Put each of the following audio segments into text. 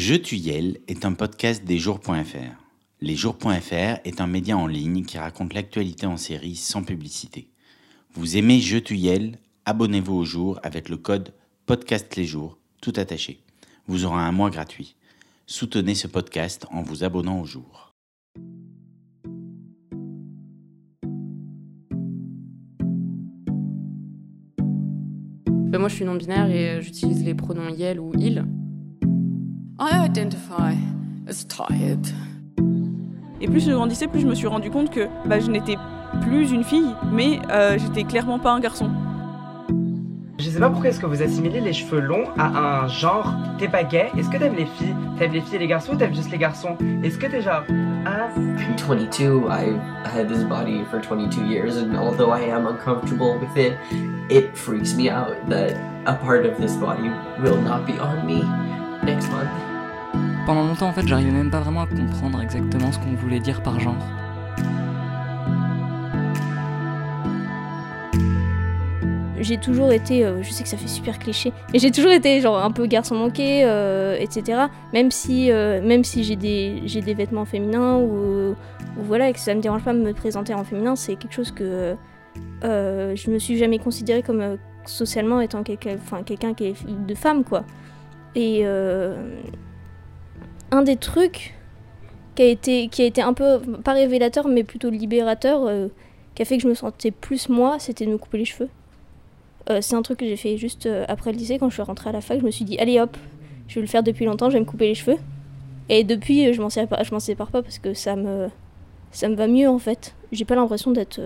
Je Tuyel est un podcast des jours.fr. Les jours.fr est un média en ligne qui raconte l'actualité en série sans publicité. Vous aimez Je Tuyel Abonnez-vous au jour avec le code podcast les jours, tout attaché. Vous aurez un mois gratuit. Soutenez ce podcast en vous abonnant au jour. Ben, moi, je suis non-binaire et euh, j'utilise les pronoms yel ou il. I identify as tired. Et plus je grandissais, plus je me suis rendu compte que bah, je n'étais plus une fille, mais euh, j'étais clairement pas un garçon. Je sais pas pourquoi est-ce que vous assimilez les cheveux longs à un genre. T'es pas gay? Est-ce que t'aimes les filles? T'aimes les filles et les garçons ou t'aimes juste les garçons? Est-ce que t'es genre ah 22, I had this body for 22 years, and although I am uncomfortable with it, it freaks me out that a part of this body will not be on me next month. Pendant longtemps, en fait, j'arrivais même pas vraiment à comprendre exactement ce qu'on voulait dire par genre. j'ai toujours été, euh, je sais que ça fait super cliché, mais j'ai toujours été genre un peu garçon manqué, euh, etc. Même si, euh, même si j'ai des, j'ai des vêtements féminins ou, voilà, et que ça me dérange pas de me présenter en féminin, c'est quelque chose que je me suis jamais considérée comme socialement étant quelqu'un, enfin quelqu'un qui est de femme quoi. Et un des trucs qui a été, qui a été un peu pas révélateur, mais plutôt libérateur, qui a fait que je me sentais plus moi, c'était de me couper les cheveux. Euh, c'est un truc que j'ai fait juste euh, après le lycée, quand je suis rentrée à la fac. Je me suis dit, allez hop, je vais le faire depuis longtemps, je vais me couper les cheveux. Et depuis, euh, je m'en sépare, je m'en sépare pas parce que ça me, ça me va mieux en fait. J'ai pas l'impression d'être.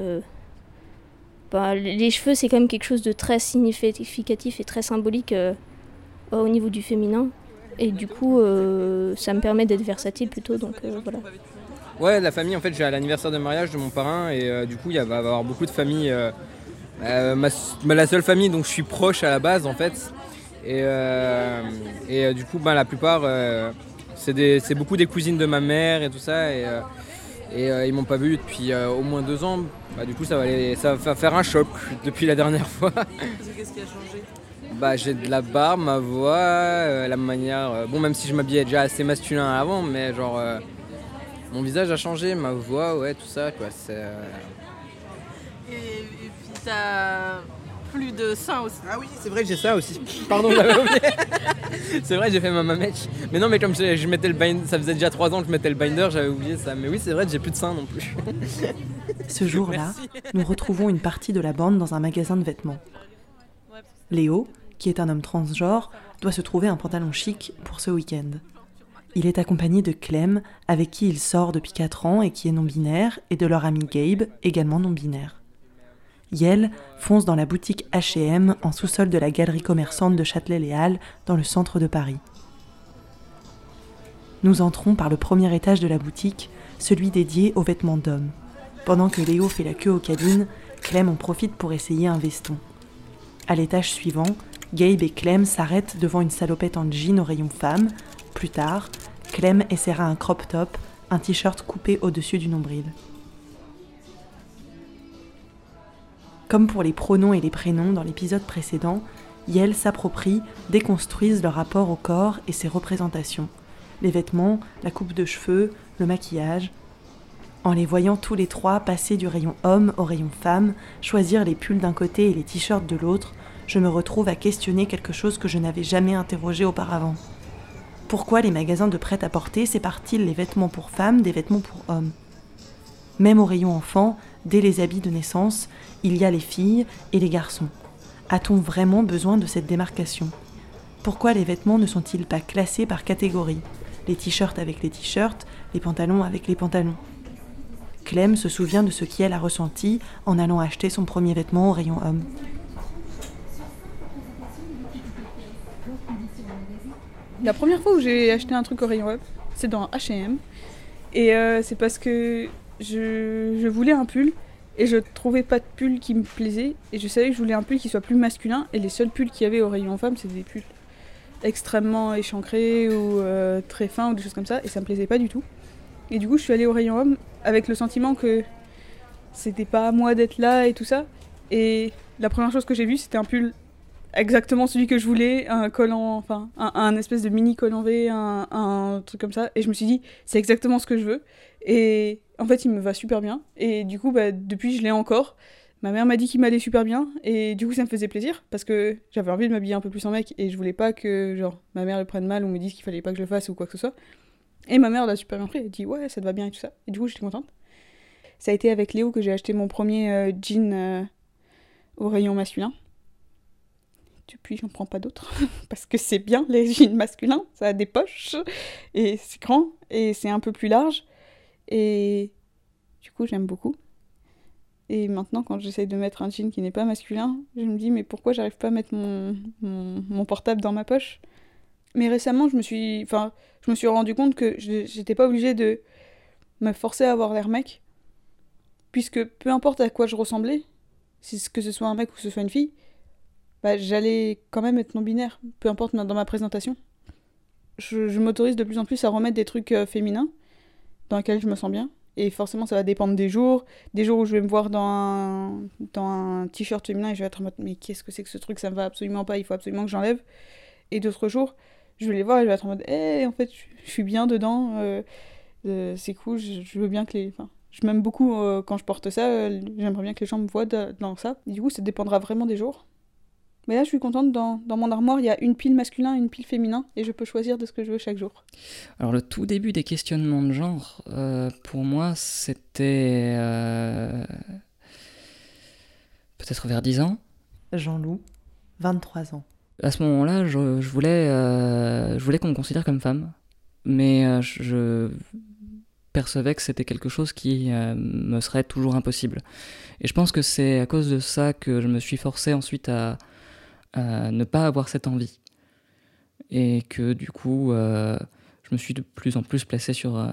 Bah, les cheveux, c'est quand même quelque chose de très significatif et très symbolique au niveau du féminin. Et du coup, ça me permet d'être versatile plutôt. Donc voilà. Ouais, la famille, en fait, j'ai à l'anniversaire de mariage de mon parrain et du coup, il va y avoir beaucoup de familles euh, ma, la seule famille dont je suis proche à la base en fait. Et, euh, et euh, du coup, ben, la plupart, c'est beaucoup des cousines de ma mère et tout ça. Et, et ils m'ont pas vu depuis au moins deux ans. Bah, du coup, ça va, ça va faire un choc depuis la dernière fois. Qu'est-ce qui a changé? Bah, j'ai de la barbe, ma voix, la manière. bon, même si je m'habillais déjà assez masculin avant, mais genre. mon visage a changé, ma voix, ouais, tout ça, quoi. C'est. Et, t'as plus de seins aussi. Ah oui, c'est vrai que j'ai ça aussi. Pardon, j'avais oublié. c'est vrai, j'ai fait ma mamèche. Mais non, mais comme je, mettais le binder, ça faisait déjà trois ans que je mettais le binder, j'avais oublié ça. Mais oui, c'est vrai, j'ai plus de seins non plus. Ce jour-là, nous retrouvons une partie de la bande dans un magasin de vêtements. Léo, qui est un homme transgenre, doit se trouver un pantalon chic pour ce week-end. Il est accompagné de Clem, avec qui il sort depuis 4 ans et qui est non-binaire, et de leur ami Gabe, également non-binaire. Yel fonce dans la boutique H&M en sous-sol de la galerie commerçante de Châtelet-Les Halles dans le centre de Paris. Nous entrons par le premier étage de la boutique, celui dédié aux vêtements d'hommes. Pendant que Léo fait la queue aux cabines, Clem en profite pour essayer un veston. À l'étage suivant, Gabe et Clem s'arrêtent devant une salopette en jean au rayon femme. Plus tard, Clem essaiera un crop top, un t-shirt coupé au-dessus du nombril. Comme pour les pronoms et les prénoms dans l'épisode précédent, Yel s'approprie, déconstruisent leur rapport au corps et ses représentations. Les vêtements, la coupe de cheveux, le maquillage. En les voyant tous les trois passer du rayon homme au rayon femme, choisir les pulls d'un côté et les t-shirts de l'autre, je me retrouve à questionner quelque chose que je n'avais jamais interrogé auparavant. Pourquoi les magasins de prêt-à-porter séparent-ils les vêtements pour femmes des vêtements pour hommes? Même au rayon enfant, dès les habits de naissance, il y a les filles et les garçons. A-t-on vraiment besoin de cette démarcation? Pourquoi les vêtements ne sont-ils pas classés par catégorie? Les t-shirts avec les t-shirts, les pantalons avec les pantalons. Clem se souvient de ce qu'elle a ressenti en allant acheter son premier vêtement au rayon homme. La première fois où j'ai acheté un truc au rayon homme, c'est dans H&M. Et euh, c'est parce que je, voulais un pull et je trouvais pas de pull qui me plaisait et je savais que je voulais un pull qui soit plus masculin et les seuls pulls qu'il y avait au rayon femme c'était des pulls extrêmement échancrés ou euh, très fins ou des choses comme ça et ça me plaisait pas du tout. Et du coup je suis allée au rayon homme avec le sentiment que c'était pas à moi d'être là et tout ça. Et la première chose que j'ai vue c'était un pull exactement celui que je voulais, un collant, enfin, un, un espèce de mini col en V, un, un truc comme ça. Et je me suis dit, c'est exactement ce que je veux. Et en fait, il me va super bien. Et du coup, bah, depuis, je l'ai encore. Ma mère m'a dit qu'il m'allait super bien. Et du coup, ça me faisait plaisir parce que j'avais envie de m'habiller un peu plus en mec. Et je voulais pas que, genre, ma mère le prenne mal ou me dise qu'il fallait pas que je le fasse ou quoi que ce soit. Et ma mère l'a super bien pris. Elle dit, ouais, ça te va bien et tout ça. Et du coup, j'étais contente. Ça a été avec Léo que j'ai acheté mon premier euh, jean euh, au rayon masculin. Depuis, j'en prends pas d'autres. parce que c'est bien les jeans masculins. Ça a des poches. Et c'est grand. Et c'est un peu plus large. Et du coup, j'aime beaucoup. Et maintenant, quand j'essaye de mettre un jean qui n'est pas masculin, je me dis, mais pourquoi j'arrive pas à mettre mon, mon, portable dans ma poche? Mais récemment, je me suis, enfin, je me suis rendu compte que j'étais pas obligée de me forcer à avoir l'air mec. Puisque peu importe à quoi je ressemblais, que ce soit un mec ou que ce soit une fille, bah, j'allais quand même être non-binaire, peu importe dans ma présentation. Je, m'autorise de plus en plus à remettre des trucs euh, féminins dans lesquels je me sens bien. Et forcément, ça va dépendre des jours. Des jours où je vais me voir dans un, dans un t-shirt féminin et je vais être en mode Mais qu'est-ce que c'est que ce truc? Ça me va absolument pas, il faut absolument que j'enlève. Et d'autres jours, je vais les voir et je vais être en mode Eh, en fait, je, suis bien dedans, euh, euh, c'est cool, je, veux bien que les. Je m'aime beaucoup quand je porte ça, j'aimerais bien que les gens me voient da- dans ça. Du coup, ça dépendra vraiment des jours. Mais là, je suis contente, dans, dans mon armoire, il y a une pile masculin et une pile féminin, et je peux choisir de ce que je veux chaque jour. Alors le tout début des questionnements de genre, euh, pour moi, c'était euh, peut-être vers 10 ans. Jean-Loup, 23 ans. À ce moment-là, je, je voulais, euh, je voulais qu'on me considère comme femme, mais euh, je, je percevais que c'était quelque chose qui euh, me serait toujours impossible. Et je pense que c'est à cause de ça que je me suis forcé ensuite à, à ne pas avoir cette envie. Et que du coup, euh, je me suis de plus en plus placé euh,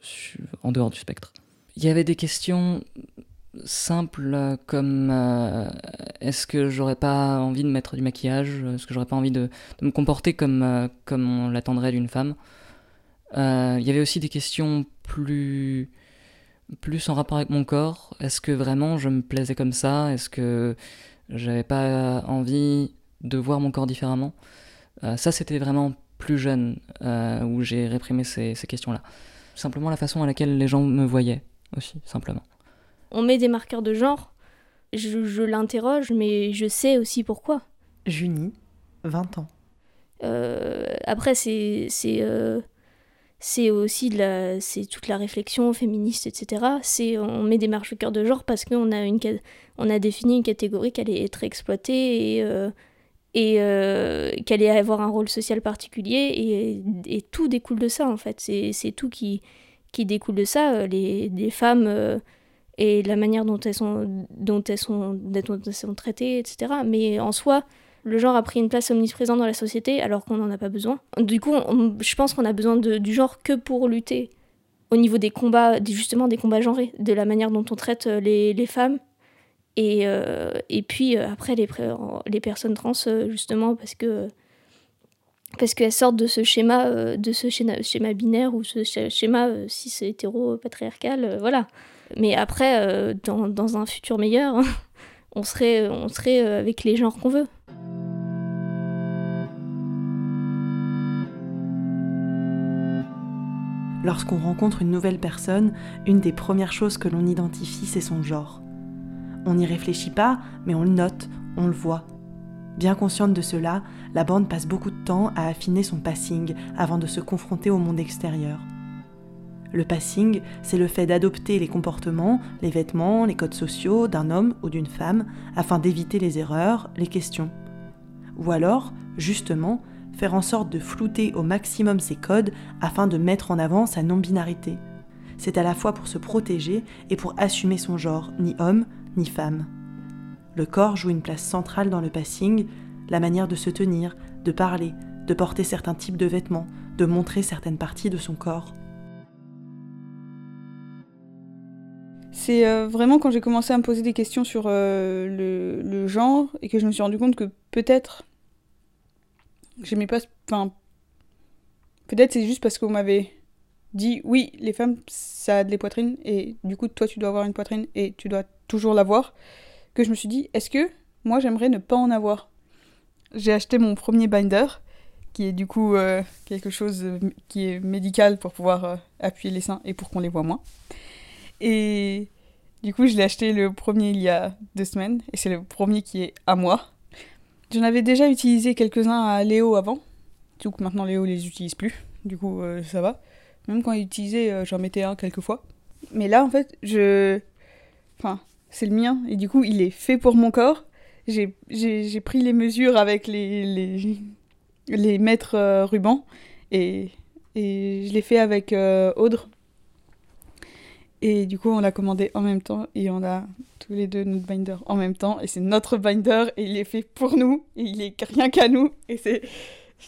sur- en dehors du spectre. Il y avait des questions simples euh, comme euh, est-ce que j'aurais pas envie de mettre du maquillage? Est-ce que j'aurais pas envie de, de me comporter comme, euh, comme on l'attendrait d'une femme? Euh, Il y avait aussi des questions plus, plus en rapport avec mon corps. Est-ce que vraiment je me plaisais comme ça? Est-ce que j'avais pas envie de voir mon corps différemment Euh, Ça, c'était vraiment plus jeune euh, où j'ai réprimé ces, ces questions-là. Simplement la façon à laquelle les gens me voyaient aussi, simplement. On met des marqueurs de genre, je, je l'interroge, mais je sais aussi pourquoi. Junie, 20 ans. Euh, après, c'est c'est aussi de la c'est toute la réflexion féministe, etc. C'est on met des marqueurs de genre parce qu'on a une on a défini une catégorie qui allait être exploitée et euh, euh, qu'elle allait avoir un rôle social particulier et, tout découle de ça en fait. C'est c'est tout qui qui découle de ça. Euh, Les, les femmes euh, et la manière dont elles sont dont elles sont dont elles sont traitées, etc. Mais en soi le genre a pris une place omniprésente dans la société alors qu'on n'en a pas besoin. Du coup, je pense qu'on a besoin du genre que pour lutter au niveau des combats, justement des combats genrés, de la manière dont on traite euh, les, femmes. Et, euh, puis euh, après, les, personnes trans, justement, parce que parce qu'elles sortent de ce schéma, de ce schéma, binaire ou ce sch- schéma cis hétéro patriarcal, voilà. Mais après, dans, dans un futur meilleur, on serait, on serait avec les genres qu'on veut. Lorsqu'on rencontre une nouvelle personne, une des premières choses que l'on identifie, c'est son genre. On n'y réfléchit pas, mais on le note, on le voit. Bien consciente de cela, la bande passe beaucoup de temps à affiner son passing avant de se confronter au monde extérieur. Le passing, c'est le fait d'adopter les comportements, les vêtements, les codes sociaux d'un homme ou d'une femme afin d'éviter les erreurs, les questions. Ou alors, justement, faire en sorte de flouter au maximum ses codes afin de mettre en avant sa non-binarité. C'est à la fois pour se protéger et pour assumer son genre, ni homme ni femme. Le corps joue une place centrale dans le passing, la manière de se tenir, de parler, de porter certains types de vêtements, de montrer certaines parties de son corps. C'est euh, vraiment quand j'ai commencé à me poser des questions sur euh, le, le genre et que je me suis rendu compte que peut-être j'aimais pas. Enfin, peut-être c'est juste parce qu'on m'avait dit oui, les femmes ça a des poitrines et du coup toi tu dois avoir une poitrine et tu dois toujours l'avoir que je me suis dit est-ce que moi j'aimerais ne pas en avoir? J'ai acheté mon premier binder, qui est du coup euh, quelque chose euh, qui est médical pour pouvoir euh, appuyer les seins et pour qu'on les voit moins. Et du coup, je l'ai acheté le premier il y a deux semaines, et c'est le premier qui est à moi. J'en avais déjà utilisé quelques-uns à Léo avant, coup maintenant Léo les utilise plus, du coup euh, ça va. Même quand il utilisait, euh, j'en mettais un quelques fois. Mais là, en fait, je... Enfin, c'est le mien, et du coup, il est fait pour mon corps. J'ai- pris les mesures avec les, les, les mètres euh, rubans, et, et je l'ai fait avec Audre. Et du coup, on l'a commandé en même temps, et on a tous les deux notre binder en même temps, et c'est notre binder, et il est fait pour nous, et il est rien qu'à nous, et c'est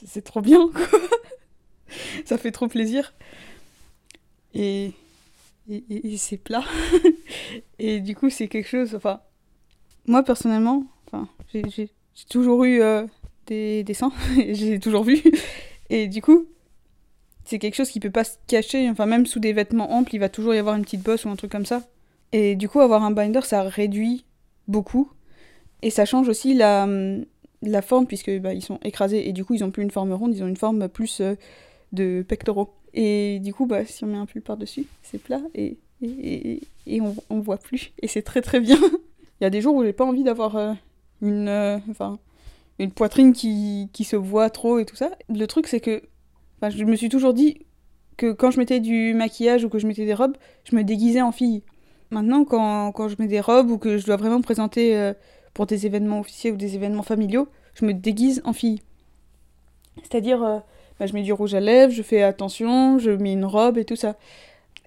c'est trop bien, quoi. Ça fait trop plaisir. Et, et, et- c'est plat. et du coup, c'est quelque chose. Enfin, moi personnellement, enfin, j'ai j'ai- j'ai toujours eu euh, des dessins, j'ai toujours vu. Et du coup, c'est quelque chose qui peut pas se cacher. Enfin, même sous des vêtements amples, il va toujours y avoir une petite bosse ou un truc comme ça. Et du coup, avoir un binder, ça réduit beaucoup. Et ça change aussi la, forme, puisque bah, ils sont écrasés. Et du coup, ils ont plus une forme ronde, ils ont une forme plus euh, de pectoraux. Et du coup, bah, si on met un pull par-dessus, c'est plat et, et, et, et on, on voit plus. Et c'est très très bien. Il y a des jours où j'ai pas envie d'avoir euh, une, euh, une poitrine qui, qui se voit trop et tout ça. Le truc, c'est que je me suis toujours dit que quand je mettais du maquillage ou que je mettais des robes, je me déguisais en fille. Maintenant, quand, quand je mets des robes ou que je dois vraiment me présenter euh, pour des événements officiels ou des événements familiaux, je me déguise en fille. C'est-à-dire, euh, bah, je mets du rouge à lèvres, je fais attention, je mets une robe et tout ça.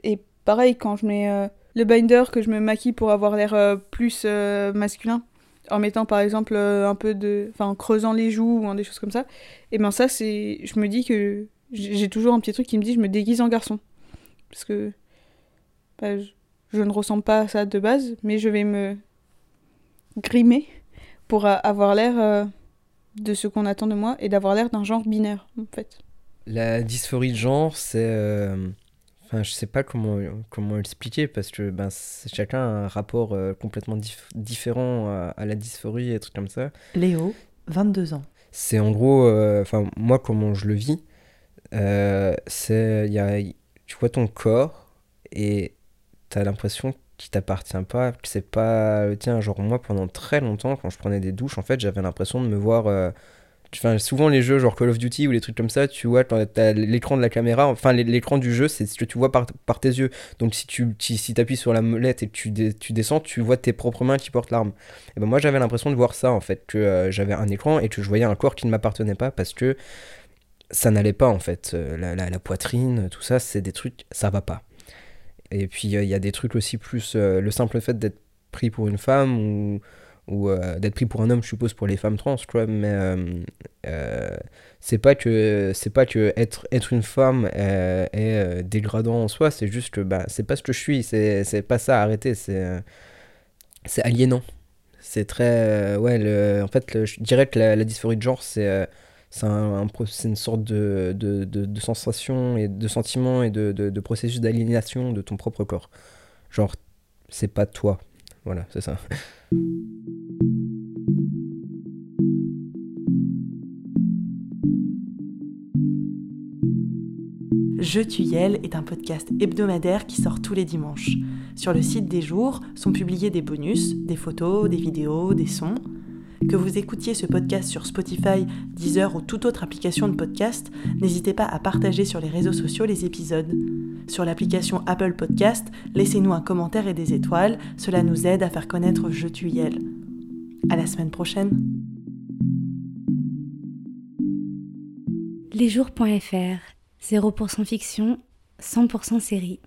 Et pareil, quand je mets euh, le binder, que je me maquille pour avoir l'air plus masculin, en mettant par exemple un peu de. En creusant les joues ou des choses comme ça, et ben ça, c'est. Je me dis que j'ai toujours un petit truc qui me dit je me déguise en garçon. Parce que. bah, je, ne ressemble pas à ça de base, mais je vais me grimer pour avoir l'air euh, de ce qu'on attend de moi et d'avoir l'air d'un genre binaire, en fait. La dysphorie de genre, c'est. euh, Enfin, je sais pas comment, comment l'expliquer parce que ben, chacun a un rapport euh, complètement dif- différent à, à la dysphorie et trucs comme ça. Léo, 22 ans. C'est en gros, euh, enfin, moi, comment je le vis, c'est. il Y a, tu vois ton corps et t'as l'impression qu'il t'appartient pas, que c'est pas le tien. Genre, moi, pendant très longtemps, quand je prenais des douches, en fait, j'avais l'impression de me voir. euh, Enfin, souvent les jeux genre Call of Duty ou les trucs comme ça, tu vois, t'as l'écran de la caméra, enfin l'é- l'écran du jeu, c'est ce que tu vois par, par tes yeux. Donc si tu tu- si appuies sur la molette et que tu, tu descends, tu vois tes propres mains qui portent l'arme. Et ben moi j'avais l'impression de voir ça en fait, que euh, j'avais un écran et que je voyais un corps qui ne m'appartenait pas parce que ça n'allait pas en fait. Euh, La, la- poitrine, tout ça, c'est des trucs, ça va pas. Et puis euh, il y a des trucs aussi plus euh, le simple fait d'être pris pour une femme ou ou d'être pris pour un homme, je suppose, pour les femmes trans, quoi. Mais c'est pas que c'est pas que être être une femme est dégradant en soi. C'est juste que bah c'est pas ce que je suis. C'est pas ça. Arrêtez. C'est aliénant. C'est très ouais. Le, en fait, je dirais que la, dysphorie de genre, c'est c'est un, une sorte de, de, de, sensation et de sentiment et de, de, de processus d'aliénation de ton propre corps. Genre, c'est pas toi. Voilà, c'est ça. Je Tuyel est un podcast hebdomadaire qui sort tous les dimanches. Sur le site des jours sont publiés des bonus, des photos, des vidéos, des sons. Que vous écoutiez ce podcast sur Spotify, Deezer ou toute autre application de podcast, n'hésitez pas à partager sur les réseaux sociaux les épisodes. Sur l'application Apple Podcast, laissez-nous un commentaire et des étoiles, cela nous aide à faire connaître Je Tuyel. À la semaine prochaine. Lesjours.fr 0% fiction, 100% série.